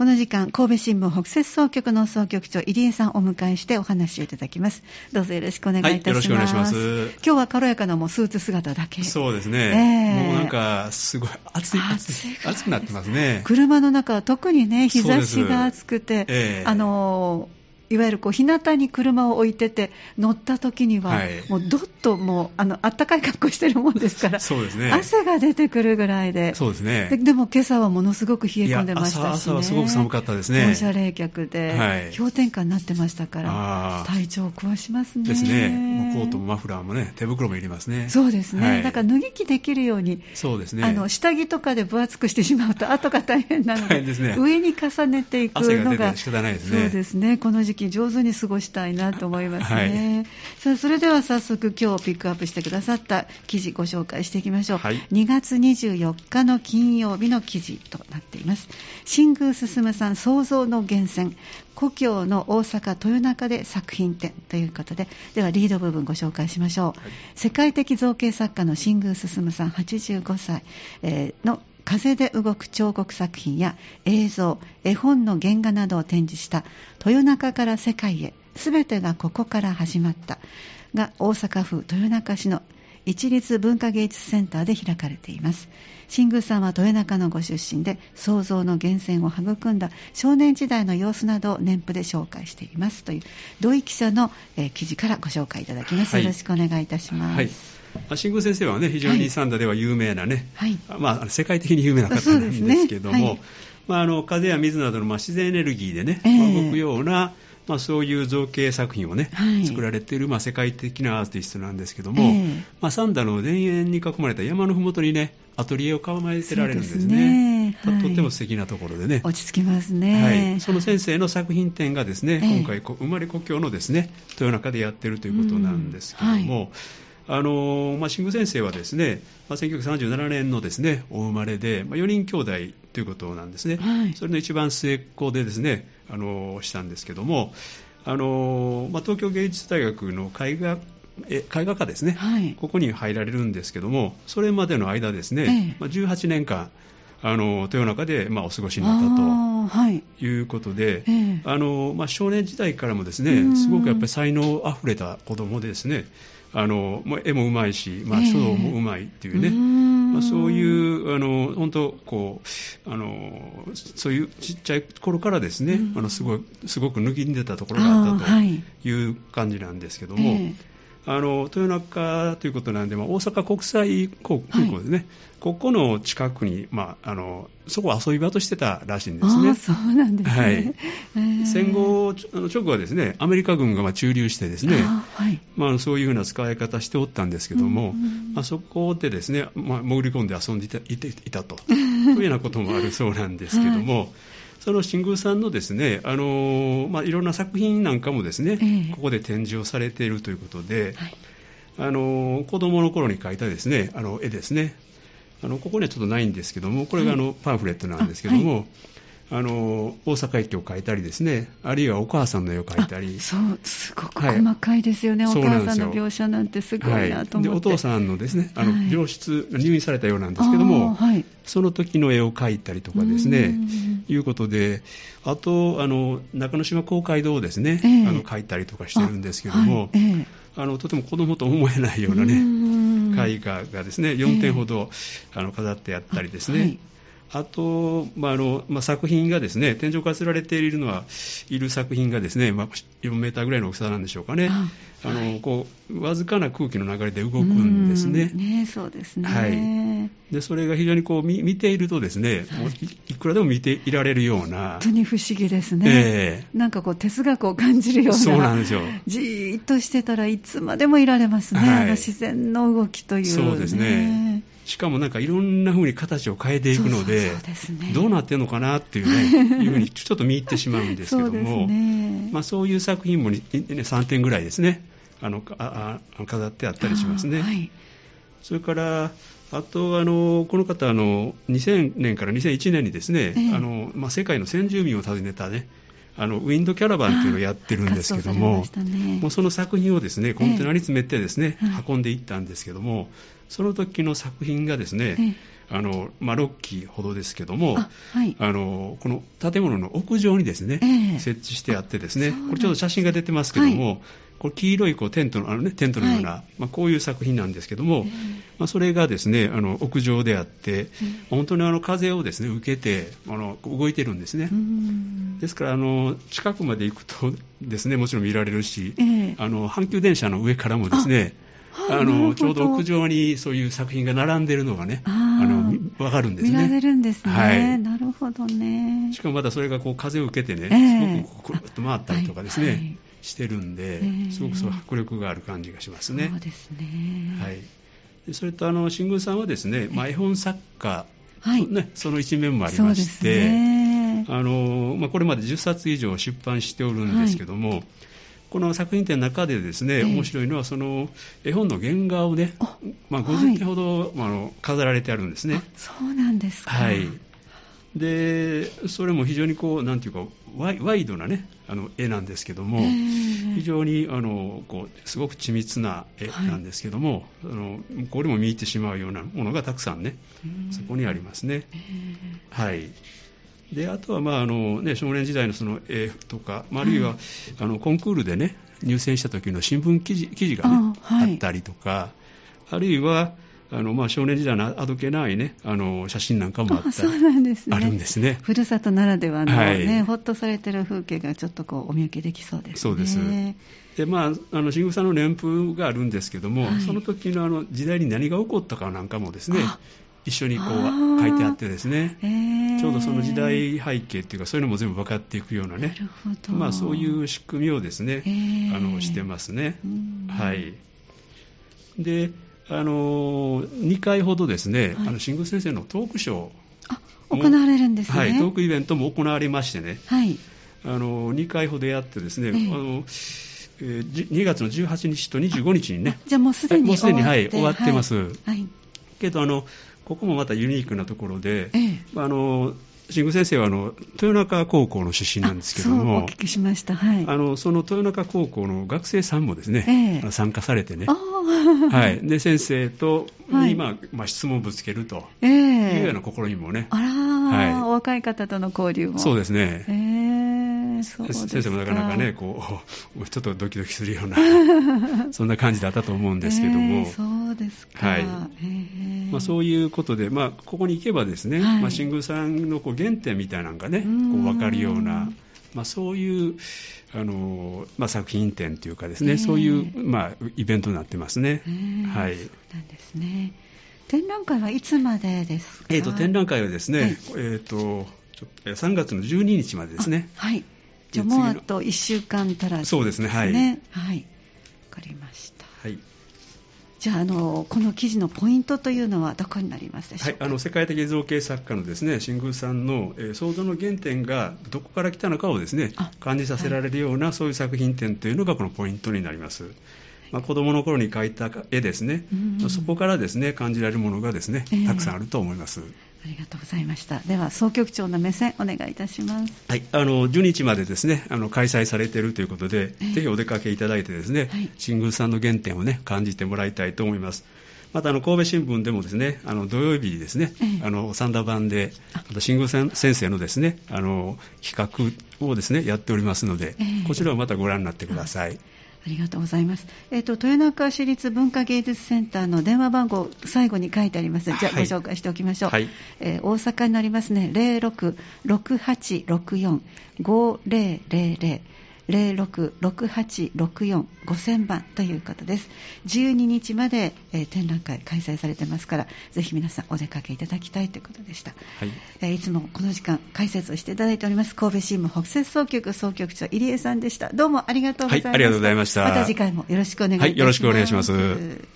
この時間、神戸新聞北摂総局の総局長、入江さんをお迎えしてお話をいただきます。どうぞよろしくお願いいたします。はい、よろしくお願いします。今日は軽やかなもうスーツ姿だけ。そうですね。えー、もうなんか、すごい暑い、暑い、暑くなってますね。車の中は特にね、日差しが暑くて、えー、あのーいわゆるこう日向に車を置いてて乗った時には、もうどっともうあの暖かい格好してるもんですからそうです、ね、汗が出てくるぐらいで。そうですね。ででも今朝はものすごく冷え込んでましたし、ね、朝朝はすごく寒かったですね。放射冷却で、はい、氷点下になってましたから体調を壊しますね。ですね。もうコートもマフラーもね手袋もいりますね。そうですね、はい、だから脱ぎ着できるようにそうですね。あの下着とかで分厚くしてしまうと後が大変なのでです、ね、上に重ねていくのが仕方ないですね。そうですね。この時期上手に過ごしたいなと思いますね、はい、さあそれでは早速今日ピックアップしてくださった記事ご紹介していきましょう、はい、2月24日の金曜日の記事となっています。新宮進さん創造の源泉。故郷の大阪豊中で作品展ということで。ではリード部分ご紹介しましょう、はい、世界的造形作家の新宮進さん85歳、えー、の風で動く彫刻作品や映像、絵本の原画などを展示した豊中から世界へ。すべてがここから始まった。が大阪府豊中市の一律文化芸術センターで開かれています。新宮さんは豊中のご出身で創造の源泉を育んだ少年時代の様子などを年譜で紹介していますという土井記者の、えー、記事からご紹介いただきます、はい、よろしくお願いいたします、はい。新宮先生はね非常に三田では有名なね、はい、まあ、世界的に有名な方なんですけども、ねはい、まあ、あの風や水などのまあ自然エネルギーでね、えー、動くようなまあ、そういう造形作品をね、はい、作られている、まあ、世界的なアーティストなんですけども、えー、まあ、三田の田園に囲まれた山のふもとにね、アトリエを構えてられるんですね。すねはい、とっても素敵なところでね。落ち着きますね。はい。その先生の作品展がですね、えー、今回、生まれ故郷のですね、豊中でやってるということなんですけども、あのまあ、新宮先生はですね、まあ、1937年のですねお生まれで、まあ、4人兄弟ということなんですね、はい、それの一番末っ子でですねあのしたんですけども、あのまあ、東京芸術大学の絵画絵画科ですね、はい、ここに入られるんですけども、それまでの間ですね、ええ、まあ、18年間、あの豊中で、まあ、お過ごしになったと、はい、いうことで、え、あのまあ、少年時代からもですねすごくやっぱり才能あふれた子供でですね、あの絵もうまいし、まあ、書道もうまいっていうね、えー、まあ、そういうあの本当こうあのそういうちっちゃい頃からですね、あのすごいすごく抜きんでたところがあったとい。う感じなんですけども。えーあの豊中ということなんで、まあ、大阪国際空港ですね、はい、ここの近くに、まあ、あのそこを遊び場としてたらしいんですね。そうなんですね、はい。戦後直後はですねアメリカ軍がまあ駐留してですね、はい。まあ、そういうふうな使い方しておったんですけども、うんまあ、そこでですね、まあ、潜り込んで遊んでいたいていたと。というようなこともあるそうなんですけども。はいその新宮さんのですね、あのまあ、いろんな作品なんかもですね、えー、ここで展示をされているということで、はい、あの子供の頃に描いたですね、あの絵ですね、あのここにはちょっとないんですけども、これがあの、はい、パンフレットなんですけども、あの大阪駅を描いたりですね、あるいはお母さんの絵を描いたり、そうすごく細かいですよね、はい、お母さんの描写なんてすごいなと思って、はい、お父さんのですねあの、はい、病室、入院されたようなんですけども、その時の絵を描いたりとかですね、いうことで、あとあの中之島公会堂をですね、えー、あの描いたりとかしてるんですけども、あえー、あのとても子供と思えないようなね、絵画がですね4点ほど、えー、あの飾ってあったりですね。あと、まああのまあ、作品がですね、天井から吊られているのは、いる作品がですね、まあ、4メーターぐらいの大きさなんでしょうかね。ああの、はい、こう、わずかな空気の流れで動くんですね。ねそうですね。はい。で、それが非常にこう、見見ているとですね、はい、いくらでも見ていられるような。本当に不思議ですね。えー、なんかこう、哲学を感じるような。そうなんですよ。じーっとしてたらいつまでもいられますね。はい、自然の動きという、ね。そうですね。しかもなんかいろんな風に形を変えていくので、どうなってるのかなっていうね、いうふうにちょっと見入ってしまうんですけども、ね、まあ、そういう作品も、ね、3点ぐらいですね、あのあ飾ってあったりしますね。はい、それからあとあの、この方あの、2000年から2001年にですね、えー、あのまあ、世界の先住民を訪ねたね、あのウィンドキャラバンっていうのをやってるんですけども、ね、もうその作品をですねコンテナに詰めてですね、えー、運んでいったんですけども、その時の作品がですね、あの、まあ、6基ほどですけども、はい、あのこの建物の屋上にですね、えー、設置してあってですね、これちょっと写真が出てますけども、はい、これ黄色いこうテントのあの、ね、テントのような、はい、まあ、こういう作品なんですけども、えー、まあ、それがですねあの屋上であって、本当にあの風をですね受けてあの動いてるんですね。ですからあの近くまで行くとですねもちろん見られるし、えー、あの阪急電車の上からもですねあのちょうど屋上にそういう作品が並んでるのがね、あの分かるんですね。見られるんですね。はい、なるほどね。しかもまだそれがこう風を受けてね、えー、すごくくるっと回ったりとかですね、はいはい、してるんで、すごくその迫力がある感じがしますね。そうですね。はい。それとあの新宮さんはですね、まあ、絵本作家、はいね、その一面もありまして、ね、あのまあ、これまで10冊以上出版しておるんですけども、はいこの作品展の中でですね、えー、面白いのはその絵本の原画をね、まあ、50点ほど、はい、あの飾られてあるんですね。そうなんですか。はい。で、それも非常にこう、なんていうか、ワイワイドなね、あの絵なんですけども、えー、非常にあのこうすごく緻密な絵なんですけども、はい、あのこれも見入ってしまうようなものがたくさんね、そこにありますね。えー、はい。であとは、まああのね、少年時代のその絵とか、あるいは、あのコンクールで、ね、入選した時の新聞記事記事が、ね、あ,、はい、あったりとか、あるいはあのまあ、少年時代のあどけない、ね、あの写真なんかもあったそうなんです、ね、あるんですね。ふるさとならではの、ね、はい、ほっとされてる風景がちょっとこうお見受けできそうですね。そうです。でまあ、あの新宮さんの年譜があるんですけども、はい、その時のあの時代に何が起こったかなんかもですね一緒にこう書いてあってですね、えー、ちょうどその時代背景っていうかそういうのも全部分かっていくようなね。まあ、そういう仕組みをですね、えー、あのしてますね。はい。であの2回ほどですね、はい、あの新宮先生のトークショー行われるんですね、はい、トークイベントも行われましてね、はい、あの2回ほどやってですね、えー、あのえー、2月の18日と25日にね、じゃあもうすでに終わって,、はい、終わって。ます。はい、けどあのここもまたユニークなところで、ええ、あの新宮先生はあの豊中高校の出身なんですけども、お聞きしました、はい、あのその豊中高校の学生さんもですね、ええ、参加されてね、はい、で先生と今、はい、まあ、質問をぶつけるというような試みもね、あら、はい、お若い方との交流も。そうですね。えー、先生もなかなかね、こう、ちょっとドキドキするような、そんな感じだったと思うんですけども。えー、そうですか。はい。えー、まあ、そういうことで、まあ、ここに行けばですね、はい、まあ、新宮さんのこう原点みたいなのがね、こう分かるような、まあ、そういうあの、まあ、作品展というかですね、そういう、まあ、イベントになってますね。はい。そうなんですね。展覧会はいつまでですか、えーと、展覧会はですね、はい、えーと、3月の12日までですね。はい。じゃあもうあと1週間足らず、ね、そうですね、はい。はい。わかりました。はい。じゃああの、この記事のポイントというのはどこになりますでしょうか、はい、あの世界的造形作家のですね新宮さんの、えー、創造の原点がどこから来たのかをですね感じさせられるような、はい、そういう作品展というのがこのポイントになります。まあ、子供の頃に描いた絵ですね、うん、そこからですね感じられるものがですね、えー、たくさんあると思います。ありがとうございました。では、総局長の目線、お願いいたします。はい、あの、10日までですね、あの、開催されているということで、えー、ぜひお出かけいただいてですね、はい、新宮さんの原点をね、感じてもらいたいと思います。またあの神戸新聞でもですねあの土曜日にですね、ええ、あの三田版でまた新宮先生のですねあの企画をですねやっておりますので、え、こちらをまたご覧になってください。ありがとうございます。えっ、ー、と、豊中市立文化芸術センターの電話番号、最後に書いてあります。じゃあ、ご紹介しておきましょう。はい、えー、大阪になりますね。0668645000。0668645000番ということです。12日まで、えー、展覧会開催されてますから、ぜひ皆さんお出かけいただきたいということでした。はい、えー、いつもこの時間解説をしていただいております、神戸新聞北摂総局総局長入江さんでした。どうもありがとうございました。はい、ありがとうございました。また次回もよろしくお願いします。はい、よろしくお願いします。